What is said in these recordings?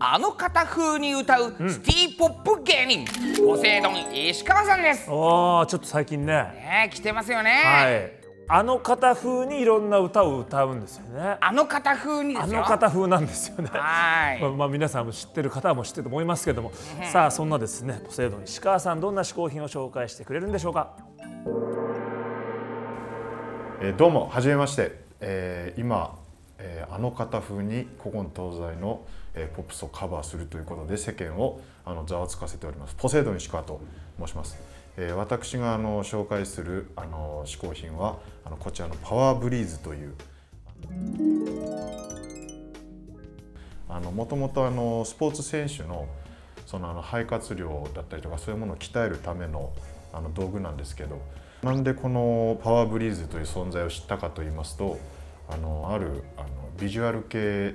あの方風に歌うシティポップ芸人、ポセイドン石川さんです。ああちょっと最近ね。ね来てますよね、はい。あの方風にいろんな歌を歌うんですよね。あの方風にですよ。あの方風なんですよね。はい。まあ、まあ皆さんも知ってる方はも知ってると思いますけども。さあそんなですねポセイドン石川さんどんな嗜好品を紹介してくれるんでしょうか？えーどうもはじめまして、えー今、えーあの方風に古今東西の、えーポップスをカバーするということで世間をあのざわつかせております。ポセイドン石川と申します、えー私があの紹介するあの嗜好品はあのこちらのパワーブリーズというもともとスポーツ選手のそのあの肺活量だったりとかそういうものを鍛えるためのあの道具なんですけどなんでこのパワーブリーズという存在を知ったかと言いますとあのあるあのビジュアル系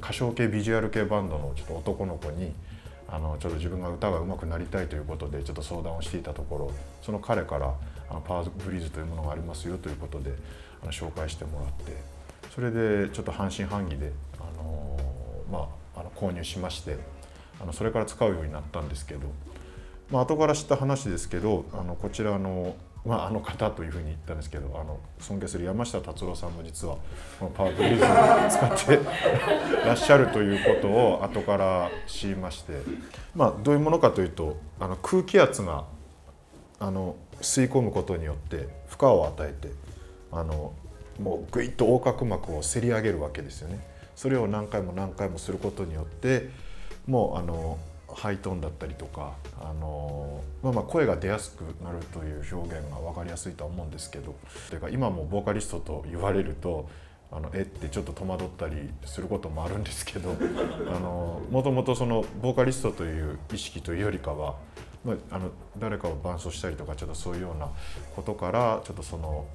歌唱系ビジュアル系バンドのちょっと男の子にあのちょっと自分が歌が上手くなりたいということでちょっと相談をしていたところその彼からあのパワーブリーズというものがありますよということであの紹介してもらってそれでちょっと半信半疑であの、まあ、あの購入しましてあのそれから使うようになったんですけど、まあ後から知った話ですけどあのこちらの,、まあ、あの方というふうに言ったんですけどあの尊敬する山下達郎さんも実はこのパワーブリーズを使ってらっしゃるということを後から知りまして、まあ、どういうものかというとあの空気圧があの吸い込むことによって負荷を与えてあのもうぐいっと横隔膜をせり上げるわけですよね。それを何回も何回もすることによってもうあのハイトーンだったりとかあの、まあ、まあ声が出やすくなるという表現が分かりやすいとは思うんですけどというか今もボーカリストと言われるとあのえってちょっと戸惑ったりすることもあるんですけど あのもともとそのボーカリストという意識というよりかは、まあ、あの誰かを伴奏したりとかちょっとそういうようなことからちょっとその。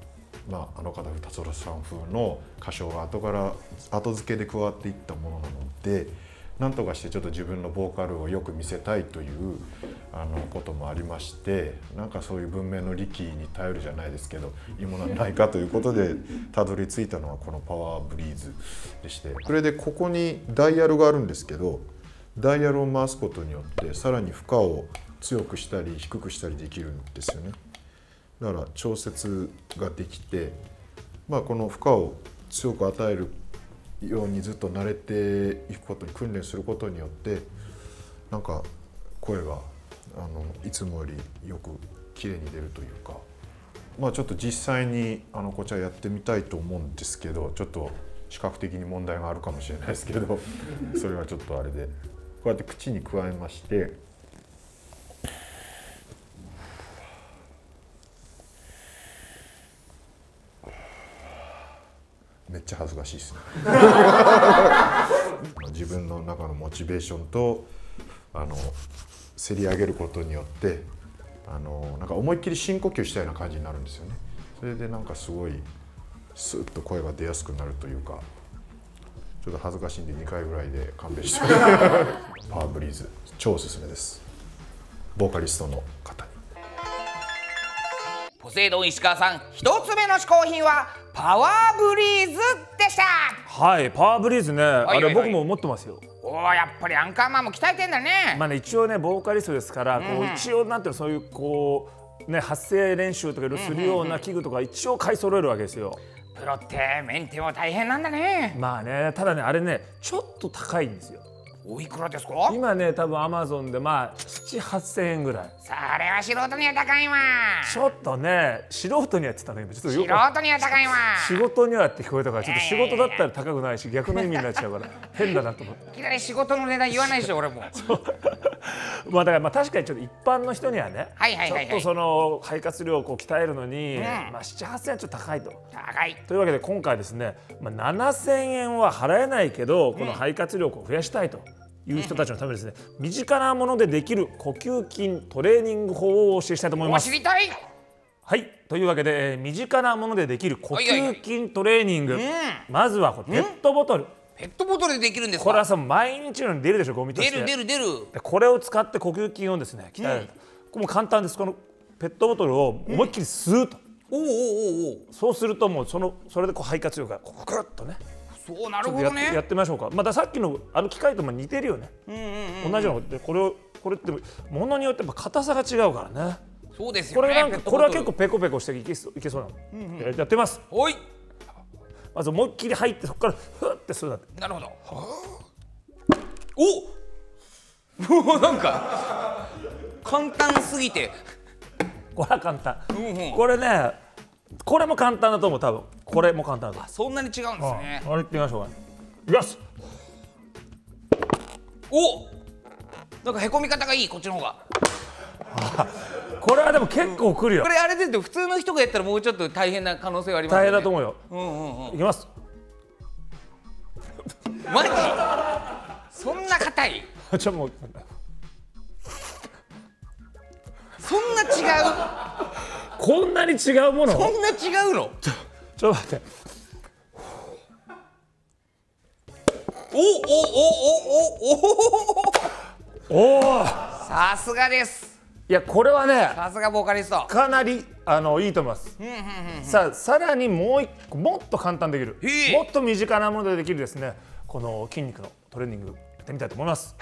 まあ、あの方達郎さん風の歌唱が後から後付けで加わっていったものなのでなんとかしてちょっと自分のボーカルをよく見せたいというあのこともありましてなんかそういう文明の利器に頼るじゃないですけどいいものはないかということでたどり着いたのはこのパワーブリーズでしてそれでここにダイヤルがあるんですけどダイヤルを回すことによってさらに負荷を強くしたり低くしたりできるんですよね。だから調節ができて、まあ、この負荷を強く与えるようにずっと慣れていくことに訓練することによってなんか声があのいつもよりよく綺麗に出るというか、まあ、ちょっと実際にあのこちらやってみたいと思うんですけどちょっと視覚的に問題があるかもしれないですけどそれはちょっとあれでこうやって口に加えまして。めっちゃ恥ずかしいですね。自分の中のモチベーションとあのせり上げることによってあのなんか思いっきり深呼吸したような感じになるんですよね。それでなんかすごいスーッと声が出やすくなるというかちょっと恥ずかしいんで2回ぐらいで勘弁して。パワーブリーズ超おすすめです。ボーカリストの方にポセイドン石川さん一つ目の嗜好品はパワーブリーズでした。はいパワーブリーズね、いはいあれ僕も持ってますよ。おおやっぱりアンカーマンも鍛えてんだね、まあね一応ねボーカリストですから、こう一応なんていうのそういうこうね発声練習とかいろいろするような器具とか一応買い揃えるわけですよ。プロってメンテも大変なんだね。まあねただねあれねちょっと高いんですよ。おいくらですか？今ね多分アマゾンでまあ7 8千円ぐらい。それは素人には高いわ。ちょっとね素人にはって言ったの今ちょっと素人には高いわ。仕事にはって聞こえたからちょっと仕事だったら高くないし逆の意味になっちゃうから 変だなと思って。いきなり仕事の値段言わないでしょ俺も。まあだからまあ確かにちょっと一般の人にはね、はいはいはいはい。ちょっとその肺活量をこう鍛えるのに、ん。まあ7 8千円はちょっと高いと。高い。というわけで今回ですね、まあ、7,000円は払えないけどこの肺活量を増やしたいという人たちのためにですね。身近なものでできる呼吸筋トレーニング法をお教えしたいと思いおます。知りたい。はい。というわけで、えー身近なものでできる呼吸筋トレーニング、まずはこれペットボトル、ペットボトルでできるんですか？これはさ毎日のように出るでしょゴミとし出てる出る出る。でこれを使って呼吸筋をですね鍛える、これも簡単です。このペットボトルを思いっきり吸うと、おおおおおおそうするともうそのそれでこう肺活量がこうグッとねそうなるほどね。やってみましょうか。またさっきのあの機械とも似てるよね、同じようなでこれをこれってものによってやっぱ硬さが違うからね。そうですよねこれなんかこれは結構ペコペコしていけそういけそうなの、ややってますおい。まず思いっきり入ってそこからふって吸うだってなるほど。おもう なんか簡単すぎて。これは簡単、んうん。これねこれも簡単だと思う多分これも簡単だそんなに違うんですね。あれ行ってみましょうかいきます。おなんかへこみ方がいいこっちの方が。これはでも結構くるよ。これあれですよ普通の人がやったらもうちょっと大変な可能性はありますよね。大変だと思うよ。うんうんうん。いきます。マジ？そんな硬い？ちょもう。そんな違う？こんなに違うもの？そんな違うの？ちょっと待っておおおおおおおおおさすがですいやこれはねさすがボーカリストかなりあのいいと思います。さあさらにもう一個もっと簡単できるもっと身近なものでできるですねこの筋肉のトレーニングやってみたいと思います。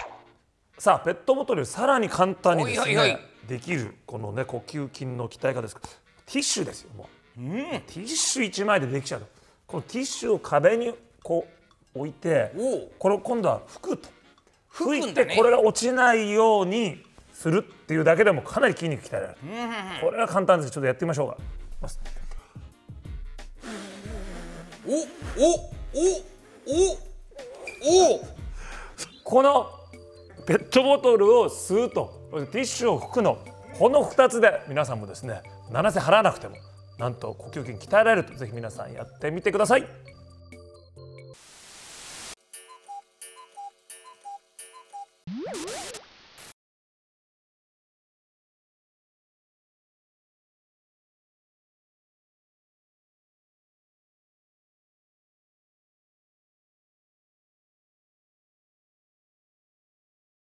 さあペットボトルさらに簡単にですねできるこのね呼吸筋の鍛え方ですティッシュですよもう、ティッシュ1枚でできちゃうと。このティッシュを壁にこう置いてこれを今度は拭くと。拭いてこれが落ちないようにするっていうだけでもかなり筋肉鍛えられる。これは簡単です。ちょっとやってみましょうか。おおおおお。このペットボトルを吸うとティッシュを拭くの。この2つで皆さんもですね7銭払わなくてもなんと呼吸筋鍛えられるとぜひ皆さんやってみてください。